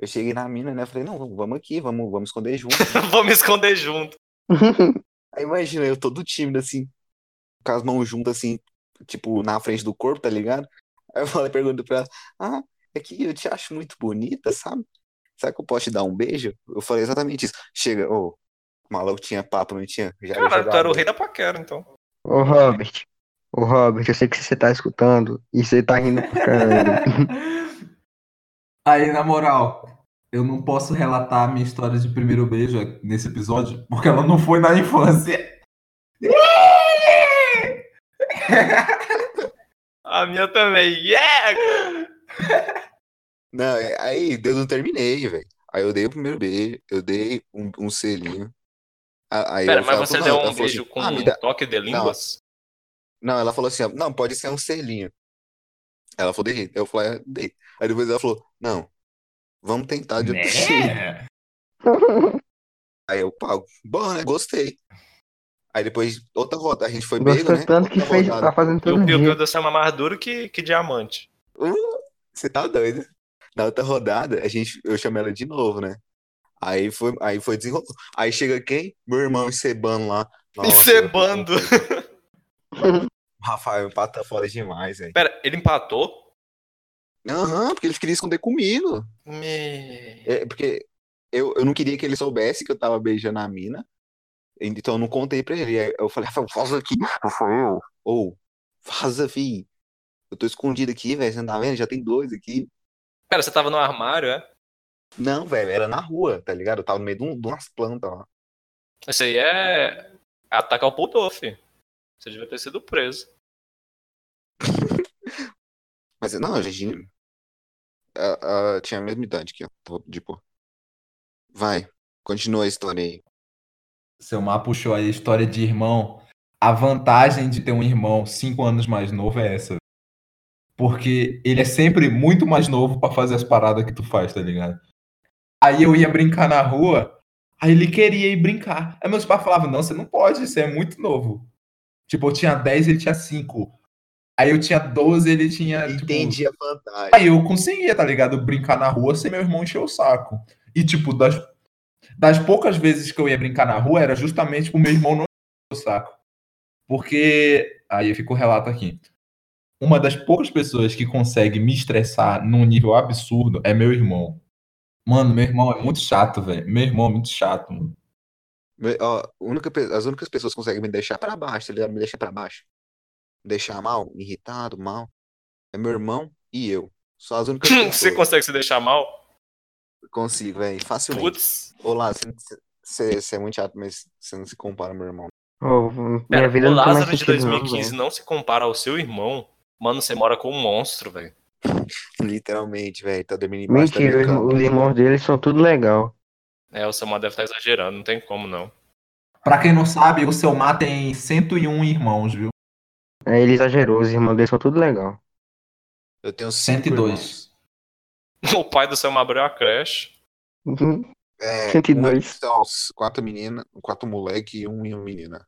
Eu cheguei na mina, né? Falei, não, vamos- vamos aqui, vamos, vamos esconder junto. [LAUGHS] Vou me esconder junto. [LAUGHS] Aí imagina, eu todo tímido, assim, com as mãos juntas, assim, tipo, na frente do corpo, tá ligado? Aí eu falei, pergunto pra ela, ah, é que eu te acho muito bonita, sabe? Será que eu posso te dar um beijo? Eu falei exatamente isso. Chega, ô, o maluco tinha papo, não tinha? Já Caralho, tu era o rei da paquera, então. Ô, Robert. Ô, Robert, eu sei que você tá escutando e você tá rindo pra caramba. [LAUGHS] Aí, na moral, eu não posso relatar a minha história de primeiro beijo nesse episódio, porque ela não foi na infância. [LAUGHS] A minha também. Yeah! Não, é- aí eu não terminei, velho. Aí eu dei o primeiro beijo, eu dei um, um selinho. Aí Pera, mas você deu não, um beijo assim, com ah, um dá- toque de línguas? Não, ela falou assim, não, pode ser um selinho. Ela falou, dei. Eu falei, ah, dei. Aí depois ela falou, não, vamos tentar de outro. Né? [LAUGHS] Aí eu, pau, bom, né? Gostei. Aí depois, outra roda, a gente foi Gostou né? tanto que Outra fez, rodada. tá fazendo E todo o pior dia. do céu é mais duro que, que diamante. Uh, Você tá doido? Na outra rodada, a gente, eu chamei ela de novo, né? Aí foi, aí foi desenrolando. Aí chega quem? Meu irmão encebando lá. Nossa, Encebando. [LAUGHS] O Rafael empata foda demais, velho. Pera, ele empatou? Aham, porque ele queria esconder comigo. Me... É, porque eu, eu não queria que ele soubesse que eu tava beijando a mina. Então eu não contei pra ele. Aí eu falei, Rafael, vaza aqui, Rafael. Ou, vaza, fi. Eu tô escondido aqui, velho. Você não tá vendo? Já tem dois aqui. Pera, você tava no armário, é? Não, velho, era na rua, tá ligado? Eu tava no meio de, um- de umas plantas lá. Isso aí é atacar o pudor, filho. Você devia ter sido preso. [LAUGHS] Mas não, a gente. a- a- tinha a mesma idade aqui, ó. Tô de boa. Vai, continua a história aí. Seu Mar puxou aí a história de irmão. A vantagem de ter um irmão cinco anos mais novo é essa. Porque ele é sempre muito mais novo pra fazer as paradas que tu faz, tá ligado? Aí eu ia brincar na rua, aí ele queria ir brincar. Aí meus pais falavam, não, você não pode, você é muito novo. Tipo, eu tinha 10, ele tinha 5. Aí eu tinha 12, ele tinha. tipo, Entendi a vantagem. Aí eu conseguia, tá ligado? Brincar na rua sem meu irmão encher o saco. E, tipo, das, das poucas vezes que eu ia brincar na rua, era justamente pro meu irmão não encher o saco. Porque. Aí fica o relato aqui. Uma das poucas pessoas que consegue me estressar num nível absurdo é meu irmão. Mano, meu irmão é muito chato, velho. Meu irmão é muito chato, mano. Ó, única as únicas pessoas que conseguem me deixar pra baixo, tá ligado? Me deixar pra baixo. Me deixar mal, irritado, mal. É meu irmão e eu. Só as únicas [LAUGHS] Você pessoas consegue se deixar mal? consigo, velho. Facilmente. Putz. Olá, você você é muito chato, mas você não se compara ao meu irmão. Minha Pera, vida o não Lázaro de sentido, não, 2015 velho. não se compara ao seu irmão. Mano, você mora com um monstro, velho. [LAUGHS] Literalmente, velho. Tá dormindo embaixo Mentira, os irmãos dele são tudo legal. É, o Samuel deve estar exagerando, não tem como não. Pra quem não sabe, o seu mar tem 101 irmãos, viu? É, ele exagerou, os irmãos dele são tudo legal. Eu tenho cinco 102. irmãos. [LAUGHS] O pai do Samuel abriu a creche. É, 102. um- são os quatro meninas, quatro moleque e um e uma menina.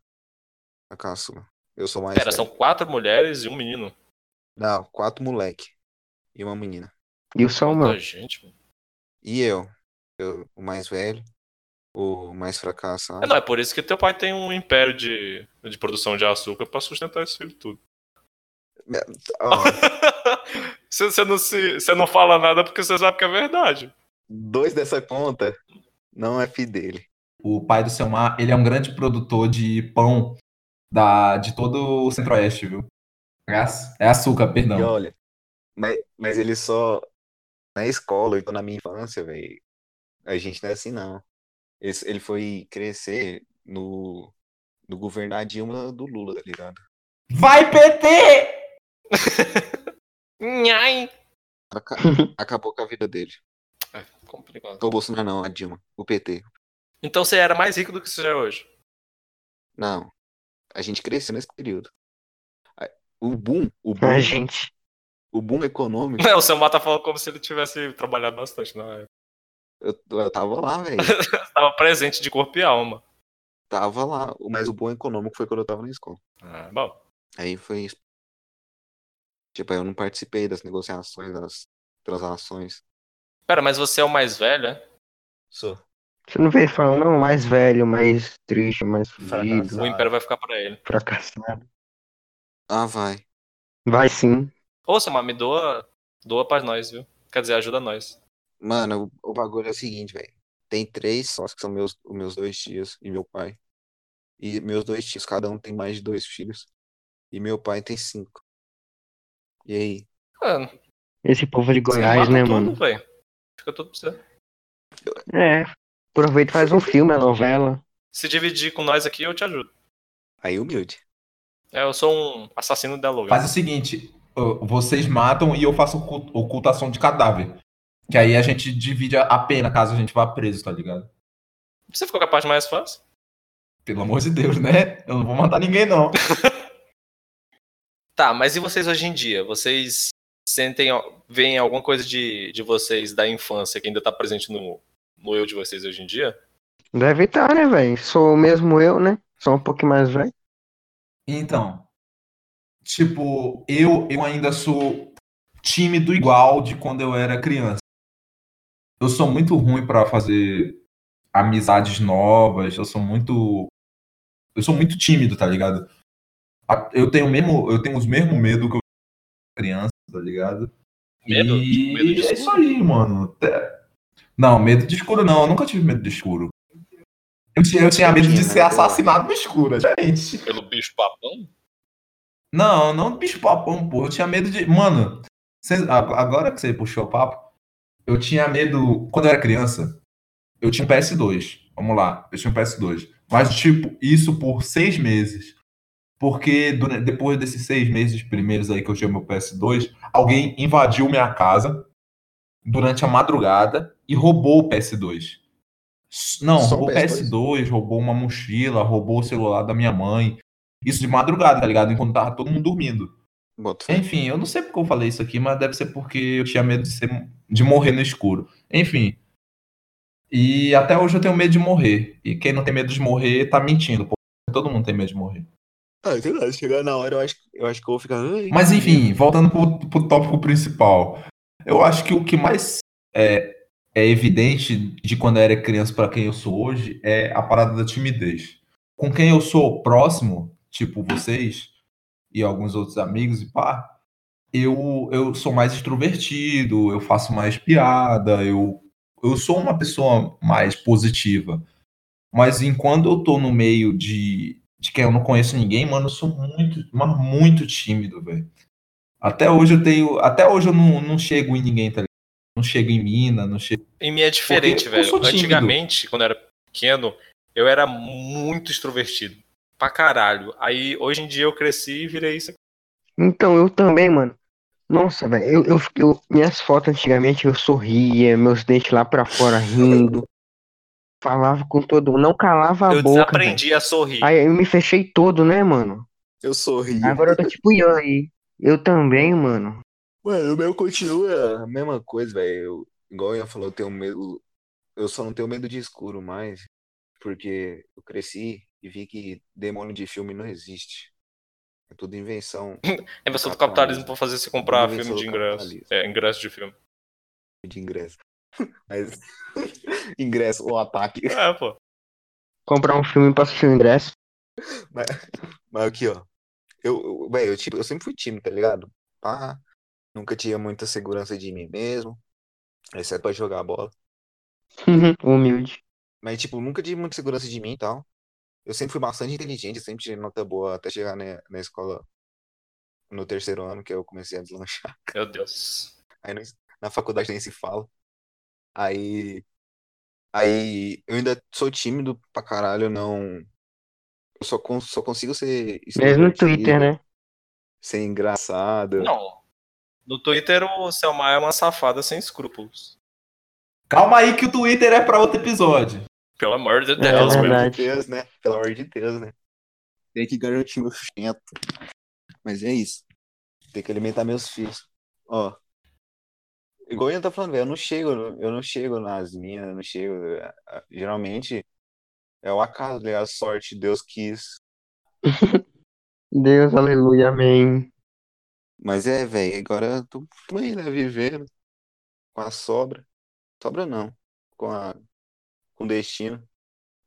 A caçula. Eu sou mais Pera, velho. são quatro mulheres e um menino. Não, quatro moleque e uma menina. E o? Muita gente, mano. E eu, eu, o mais velho, o mais fracassado. É, não, é por isso que teu pai tem um império de, de produção de açúcar pra sustentar esse filho tudo. [LAUGHS] Ó, Você você não, se, você não fala nada porque você sabe que é verdade. dois dessa conta não é filho dele. O pai do seu mar, ele é um grande produtor de pão da, de todo o centro-oeste, viu? É É açúcar, E perdão. olha, mas, mas ele só. Na escola, então na minha infância, velho, a gente não é assim, não. Ele, ele foi crescer no, no governo da Dilma do Lula, tá ligado? Vai, PT! Nhai. Aca- [LAUGHS] acabou com a vida dele. É, complicado. O Bolsonaro não, a Dilma, o PT. Então você era mais rico do que você é hoje. Não. A gente cresceu nesse período. O boom, o boom, A gente. o boom econômico, Não, o Samuel tá falando como se ele tivesse trabalhado bastante na época. Eu, eu tava lá, velho. [LAUGHS] Tava presente de corpo e alma. Tava lá. Mas o boom econômico foi quando eu tava na escola. Ah, bom. Aí foi isso. Tipo, eu não participei das negociações, das transações. Pera, mas você é o mais velho, é? Sou. Você não veio falando, não, mais velho, mais triste, mais fudido. O império vai ficar pra ele. fracassado. Ah, vai. Vai sim. Ô, Samuel, me doa, doa pra nós, viu? Quer dizer, ajuda nós. Mano, o, o bagulho é o seguinte, velho. Tem três sócios que são meus, os meus dois tios e meu pai. E meus dois tios, cada um tem mais de dois filhos. E meu pai tem cinco. E aí? Mano, Esse povo de você Goiás, mata né, tudo, mano? velho. Fica tudo pra você. É. Aproveita e faz um filme, a novela. Se dividir com nós aqui, eu te ajudo. Aí humilde. É, eu sou um assassino de aluguel. Faz o seguinte, vocês matam e eu faço ocult- ocultação de cadáver. Que aí a gente divide a- pena caso a gente vá preso, tá ligado? Você ficou com a parte mais fácil? Pelo amor de Deus, né? Eu não vou matar ninguém, não. [LAUGHS] Tá, mas e vocês hoje em dia? Vocês sentem, veem alguma coisa de, de vocês da infância que ainda tá presente no, no eu de vocês hoje em dia? Deve estar, né, velho? Sou mesmo eu, né? Sou um pouquinho mais velho. Então, tipo, eu, eu ainda sou tímido igual de quando eu era criança. Eu sou muito ruim pra fazer amizades novas, eu sou muito eu sou muito tímido, tá ligado? Eu tenho mesmo, eu tenho os mesmos medo que eu criança, tá ligado? Medo? E Medo de é isso aí, mano. É- Não, medo de escuro não, eu nunca tive medo de escuro. Eu tinha, eu tinha medo de ser assassinado no escuro, gente. Pelo bicho papão? Não, não bicho papão, pô. Eu tinha medo de. Mano, agora que você puxou o papo, eu tinha medo. Quando eu era criança, eu tinha um PS2. Vamos lá, eu tinha um PS2. Mas, tipo, isso por seis meses. Porque dura- depois desses seis meses primeiros aí que eu tinha meu PS2, alguém invadiu minha casa durante a madrugada e roubou o PS2. S- Não, Só roubou o PS2? PS2, roubou uma mochila, roubou o celular da minha mãe. Isso de madrugada, tá ligado? Enquanto tava todo mundo dormindo. Enfim, eu não sei porque eu falei isso aqui, mas deve ser porque eu tinha medo de, ser, de morrer no escuro. Enfim. E até hoje eu tenho medo de morrer. E quem não tem medo de morrer tá mentindo. Pô. Todo mundo tem medo de morrer. Ah, sei lá, chegar na hora, eu acho, eu acho que eu vou ficar. "Ai, Mas enfim, voltando pro, pro tópico principal. Eu acho que o que mais é, é evidente de quando eu era criança para quem eu sou hoje é a parada da timidez. Com quem eu sou próximo, tipo vocês e alguns outros amigos e pá, eu, eu sou mais extrovertido, eu faço mais piada, eu, eu sou uma pessoa mais positiva. Mas enquanto eu tô no meio de, de quem eu não conheço ninguém, mano, eu sou muito, mas muito tímido, velho. Até hoje eu tenho. Até hoje eu não, não chego em ninguém, tá ligado? Não chego em mina, não chego. Em mim é diferente, Porque velho. Antigamente, quando eu era pequeno, eu era muito extrovertido. Pra caralho. Aí, hoje em dia, eu cresci e virei isso aqui. Então, eu também, mano. Nossa, velho, eu, eu, eu- minhas fotos antigamente eu sorria, meus dentes lá pra fora rindo. Falava com todo mundo, não calava a Eu boca. velho. desaprendi a sorrir. Aí eu me fechei todo, né, mano? Eu sorri. Agora eu tô tipo Ian aí. Eu também, mano. Mano, o meu continua a mesma coisa, velho. Eu- Igual eu ia falar, eu tenho medo. Eu só não tenho medo de escuro mais. Porque eu cresci e vi que demônio de filme não existe. É tudo invenção [LAUGHS] É invenção do capitalismo pra fazer você comprar Invenção filme de ingresso. É, ingresso de filme. de ingresso. [LAUGHS] Mas. [LAUGHS] ingresso, o ataque. É, pô. Comprar um filme pra assistir o ingresso. Mas, mas aqui, ó. Eu, eu, velho, eu, tipo, eu sempre fui tímido, tá ligado? Pá, nunca tinha muita segurança de mim mesmo. Exceto pra jogar bola. Humilde. Mas, tipo, nunca tive muita segurança de mim e tal. Eu sempre fui bastante inteligente, sempre tirei nota boa até chegar na, na escola no terceiro ano, que eu comecei a deslanchar. [LAUGHS] Meu Deus. Aí no- na faculdade nem se fala. Aí. Aí eu ainda sou tímido pra caralho, eu não. Eu só, cons- só consigo ser. Mesmo no Twitter, né? Ser engraçado. Não. No Twitter, o Selmar é uma safada sem escrúpulos. Calma aí que o Twitter é pra outro episódio. Pelo amor de É Deus, Pelo velho. amor de Deus, né? Pelo amor de Deus, né? Tem que garantir meu sustento. Mas é isso. Tem que alimentar meus filhos. Ó. Igual eu tá falando, velho, eu não chego, eu não chego nas minhas, eu não chego. é, Geralmente é o acaso, né? A sorte, Deus quis. [LAUGHS] Deus, aleluia, amém. Mas é, velho, agora eu tô, tô aí, né, vivendo com a sobra. Sobra não, com a com destino,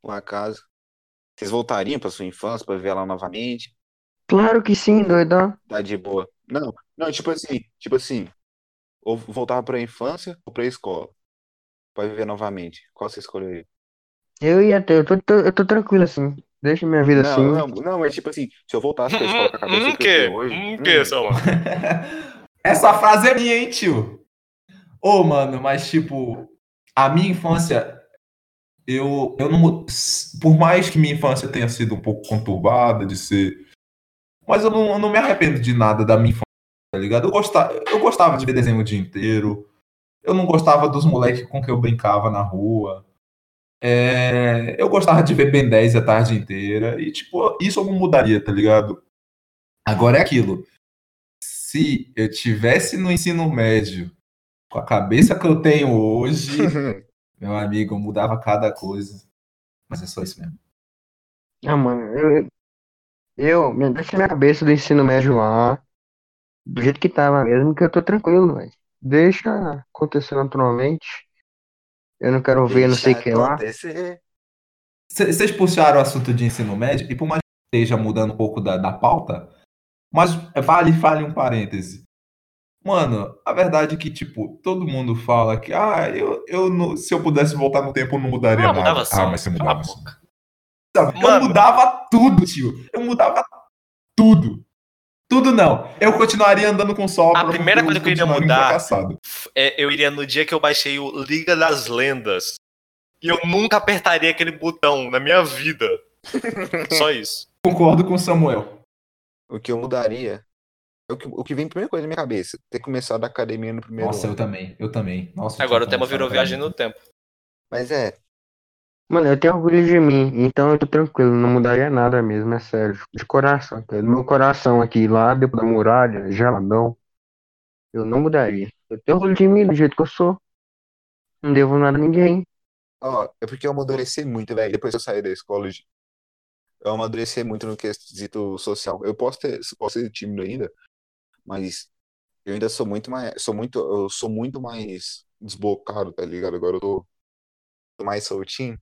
com a casa. Vocês voltariam pra sua infância pra viver lá novamente? Claro que sim, doidão. Tá de boa. Não, não, tipo assim, tipo assim, ou voltar pra infância ou pra escola pra viver novamente. Qual você escolheria? Eu ia ter, eu tô, tô- eu tô tranquilo assim. Deixa minha vida Não, assim. não, não, mas tipo assim, se eu voltasse pra escola com a cabeça Hum, [LAUGHS] que que? eu hoje, Hum, hum, que, Selmar? Essa frase é minha, hein, tio? Ô, mano, mas tipo, a minha infância, eu, eu não. Por mais que minha infância tenha sido um pouco conturbada de ser. Mas eu não, eu não me arrependo de nada da minha infância, tá ligado? Eu gostava, eu gostava de ver desenho o dia inteiro. Eu não gostava dos moleques com que eu brincava na rua. É, eu gostava de ver Ben 10 a tarde inteira. E, tipo, isso eu não mudaria, tá ligado? Agora é aquilo. Se eu tivesse no ensino médio, com a cabeça que eu tenho hoje, [LAUGHS] meu amigo, eu mudava cada coisa. Mas é só isso mesmo. Ah, mano, eu, eu, me- deixa minha cabeça do ensino médio lá, do jeito que tava mesmo, que eu tô tranquilo, velho. Deixa acontecer naturalmente. Eu não quero ver não sei o que lá. Vocês puxaram o assunto de ensino médio, e por mais que esteja mudando um pouco da, da pauta, mas vale, vale um parêntese. Mano, a verdade é que, tipo, todo mundo fala que, ah, eu, eu não- se eu pudesse voltar no tempo, eu não mudaria Ah, nada. mudava sim. Ah, mas você mudava a sim. boca. Sabe? Mano. Eu mudava tudo, tio. Eu mudava tudo. Tudo não. Eu continuaria andando com sol. A primeira coisa que eu iria mudar- É, eu iria no dia que eu baixei o Liga das Lendas. E eu nunca apertaria aquele botão na minha vida. [LAUGHS] Só isso. Concordo com o Samuel. O que eu mudaria. O que, o que vem primeira coisa na minha cabeça. Ter começado a academia no primeiro Nossa, eu ano. também. Eu também. Nossa, eu Agora o tema virou a viagem no tempo. Mas é. Mano, eu tenho orgulho de mim, então eu tô tranquilo, não mudaria nada mesmo, é sério. De coração, cara. Meu coração aqui, lá depois da muralha, geladão, eu não mudaria. Eu tenho orgulho de mim do jeito que eu sou. Não devo nada a ninguém. Ó, é porque eu amadureci muito, velho. Depois que eu saí da escola, eu amadureci muito no quesito social. Eu posso ter, posso ser tímido ainda, mas eu ainda sou muito mais, sou muito, eu sou muito mais desbocado, tá ligado? Agora eu tô, tô mais soltinho.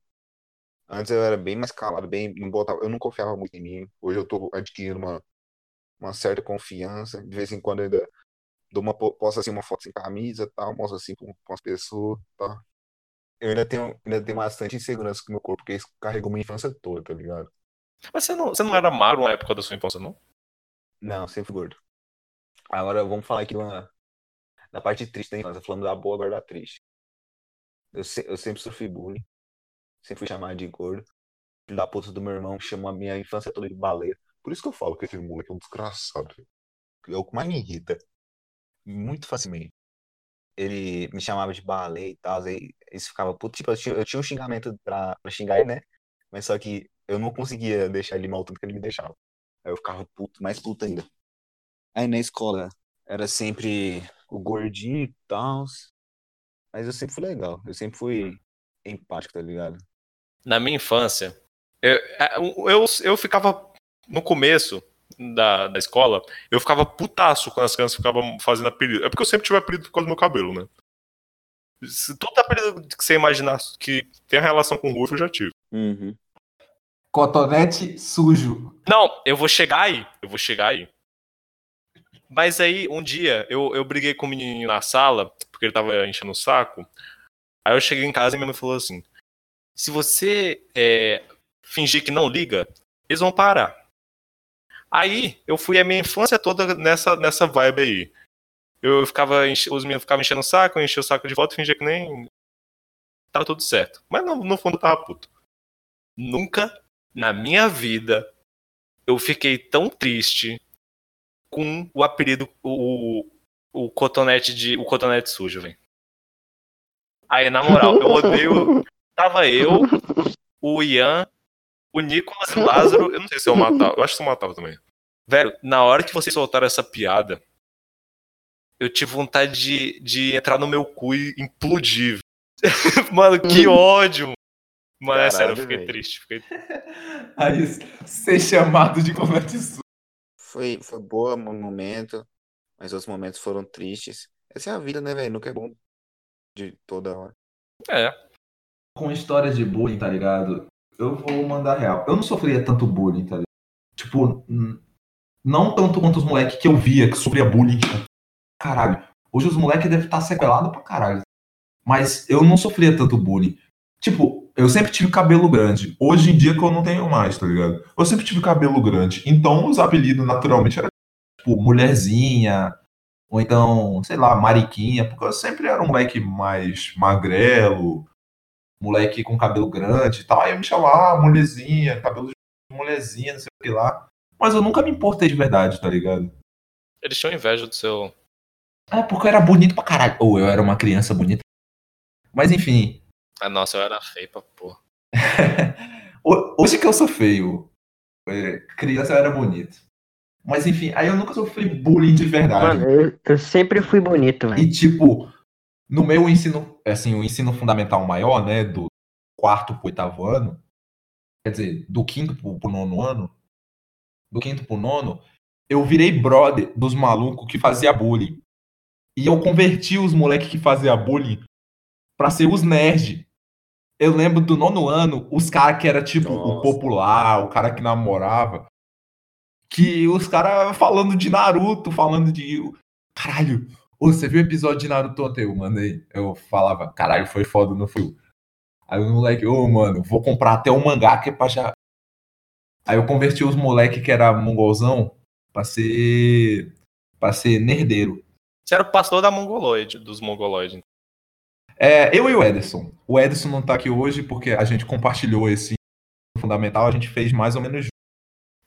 Antes eu era bem mais calado, bem, não botava, eu não confiava muito em mim. Hoje eu tô adquirindo uma, uma certa confiança. De vez em quando eu ainda dou uma, posto assim uma foto sem camisa, tal, mostro assim com, com as pessoas, tá? Eu ainda tenho, ainda tenho bastante insegurança com o meu corpo, porque isso carregou minha infância toda, tá ligado? Mas você não, você não era magro na época da sua infância, não? Não, sempre gordo. Agora vamos falar aqui uma, da parte triste da infância, falando da boa, agora da triste. Eu, se, eu sempre sofri bullying, sempre fui chamado de gordo. Filho da puta do meu irmão chamou a minha infância toda de baleia. Por isso que eu falo que esse moleque é um desgraçado. É o que mais me irrita. Muito facilmente. Ele me chamava de baleia e tal, aí isso ficava puto. Tipo, eu tinha, eu tinha um xingamento pra, pra xingar ele, né? Mas só que eu não conseguia deixar ele mal tanto que ele me deixava. Aí eu ficava puto, mais puto ainda. Aí na escola era sempre o gordinho e tal. Mas eu sempre fui legal. Eu sempre fui empático, tá ligado? Na minha infância, eu, eu, eu ficava no começo da, da escola, eu ficava putaço quando as crianças ficavam fazendo apelido. É porque eu sempre tive apelido por causa do meu cabelo, né? Todo apelido que você imaginar que tem relação com o eu já tive. Uhum. Cotonete sujo. Não, eu vou chegar aí. Eu vou chegar aí. Mas aí, um dia, eu, eu briguei com o menino na sala, porque ele tava enchendo o saco. Aí eu cheguei em casa e minha mãe falou assim: se você é, fingir que não liga, eles vão parar. Aí eu fui a minha infância toda nessa, nessa vibe aí. Eu ficava, os meninos ficavam enchendo o saco, eu enchia o saco de volta e fingia que nem. Tava tudo certo. Mas no, no fundo tava puto. Nunca na minha vida eu fiquei tão triste com o apelido, o, o cotonete de. O cotonete sujo, velho. Aí, na moral, eu odeio. Tava eu, o Ian, o Nicolas e o Lázaro. Eu não sei se eu matava. Eu acho que eu matava também. Velho, na hora que vocês soltaram essa piada, eu tive vontade de, de entrar no meu cu e implodir. [LAUGHS] Mano, que ódio. Mano, é sério, eu fiquei véio. triste. Fiquei... [LAUGHS] Aí, ser chamado de cotonete sujo foi, foi boa no momento, mas outros momentos foram tristes. Essa é a vida, né, velho? Nunca é bom de toda hora. É. Com histórias de bullying, tá ligado? Eu vou mandar real. Eu não sofria tanto bullying, tá ligado? Tipo, não tanto quanto os moleques que eu via que sofria bullying. Caralho. Hoje os moleques devem estar sequelados pra caralho. Mas eu não sofria tanto bullying. Tipo, eu sempre tive cabelo grande. Hoje em dia que eu não tenho mais, tá ligado? Eu sempre tive cabelo grande. Então os apelidos naturalmente eram tipo mulherzinha, ou então, sei lá, mariquinha, porque eu sempre era um moleque mais magrelo, moleque com cabelo grande e tal. Aí eu me chamava ah, mulherzinha, cabelo de mulherzinha, não sei o que lá. Mas eu nunca me importei de verdade, tá ligado? Eles tinham inveja do seu. É, porque eu era bonito pra caralho. Ou eu era uma criança bonita. Mas enfim, ah, nossa, eu era feio pra porra. [LAUGHS] Hoje que eu sou feio. É, criança eu era bonito. Mas enfim, aí eu nunca sofri bullying de verdade. Mano, eu, eu sempre fui bonito, velho. E tipo, no meu ensino, assim, o ensino fundamental maior, né, do quarto pro oitavo ano, quer dizer, do quinto pro, pro nono ano, do quinto pro nono, eu virei brother dos malucos que fazia bullying. E eu converti os moleques que fazia bullying pra ser os nerds. Eu lembro do nono ano, os caras que era tipo Nossa. o popular, o cara que namorava. Que os caras falando de Naruto, falando de. Caralho, você viu o episódio de Naruto ontem? Eu mandei. Eu falava, caralho, foi foda, não foi? Aí o moleque, ô, oh, mano, vou comprar até um mangá que é pra já. Aí eu converti os moleque que era mongolzão pra ser. pra ser nerdeiro. Você era o pastor da mongoloide, dos mongoloides. É, eu e o Ederson. O Ederson não tá aqui hoje porque a gente compartilhou esse fundamental, a gente fez mais ou menos.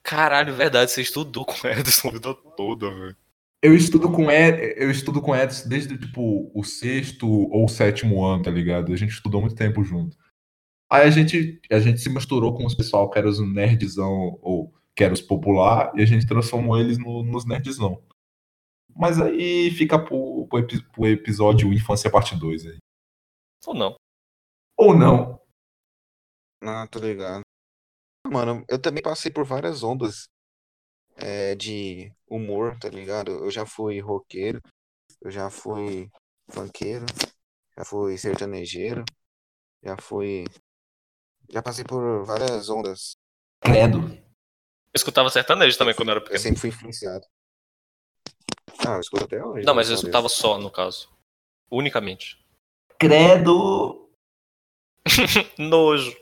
Caralho, verdade, você estudou com o Ederson a vida toda, velho. Eu estudo com Ed, eu estudo com Edson desde tipo o sexto ou sétimo ano, tá ligado? A gente estudou muito tempo junto. Aí a gente, a gente se misturou com os pessoal que eram os nerdzão, ou que eram os popular, e a gente transformou eles no- nos nerdzão. Mas aí fica pro, pro, pro episódio Infância Parte 2 aí. Ou não. Ou não. Ah, tô ligado. Mano, eu também passei por várias ondas é, de humor, tá ligado? Eu já fui roqueiro, eu já fui funkeiro, já fui sertanejeiro, já fui. Já passei por várias ondas. Credo. Eu escutava sertanejo também quando eu era Eu pequeno. sempre fui influenciado. Ah, eu escuto até hoje. Não, mas eu escutava só, no caso. Unicamente. Credo. [LAUGHS] Nojo.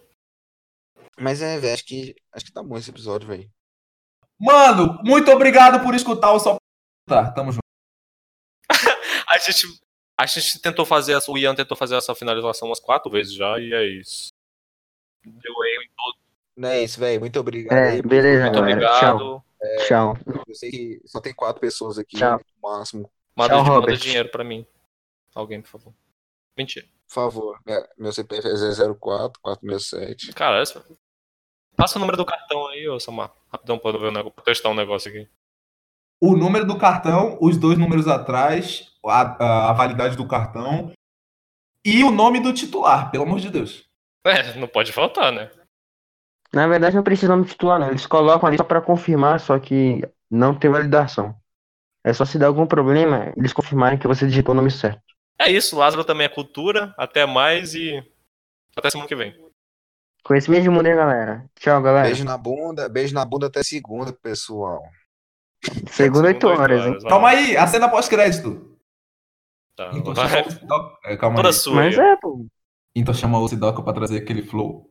Mas é, velho, acho que, acho que tá bom esse episódio, velho. Mano, muito obrigado por escutar o Só Tá, tamo junto. [LAUGHS] A gente, a gente tentou fazer essa, o Ian tentou fazer essa finalização umas quatro vezes já, e é isso. Deu erro em todo. Não é isso, velho. Muito obrigado. É, aí. beleza, Muito galera. obrigado. Tchau. Eu sei que só tem quatro pessoas aqui, Tchau. no máximo. Manda, Tchau, manda dinheiro pra mim. Alguém, por favor. Mentira. Por favor. Meu CPF é 004 467. Cara, essa... passa o número do cartão aí, ô Samar. Rapidão pra eu ver o negócio, pra testar um negócio aqui. O número do cartão, os dois números atrás, a, a- a validade do cartão e o nome do titular, pelo amor de Deus. É, não pode faltar, né? Na verdade, não precisa nome titular, não. Eles colocam ali só pra confirmar, só que não tem validação. É só se der algum problema, eles confirmarem que você digitou o nome certo. É isso, Lázaro também é cultura. Até mais e. Até semana que vem. Conhecimento de mundo, hein, galera? Tchau, galera. Beijo na bunda, beijo na bunda até segunda, pessoal. Segunda, 8 horas, hein? Calma aí, a cena pós-crédito. Tá, Então vai. chama o Sidoca. É, calma Toda aí. sua. Mas aí. é, pô. Então chama o Sidoca pra trazer aquele flow.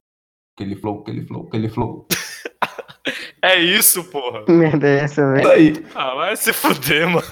Aquele flow, aquele flow, aquele flow. [LAUGHS] É isso, porra. Que merda é essa, velho? Isso aí. Ah, vai se fuder, mano.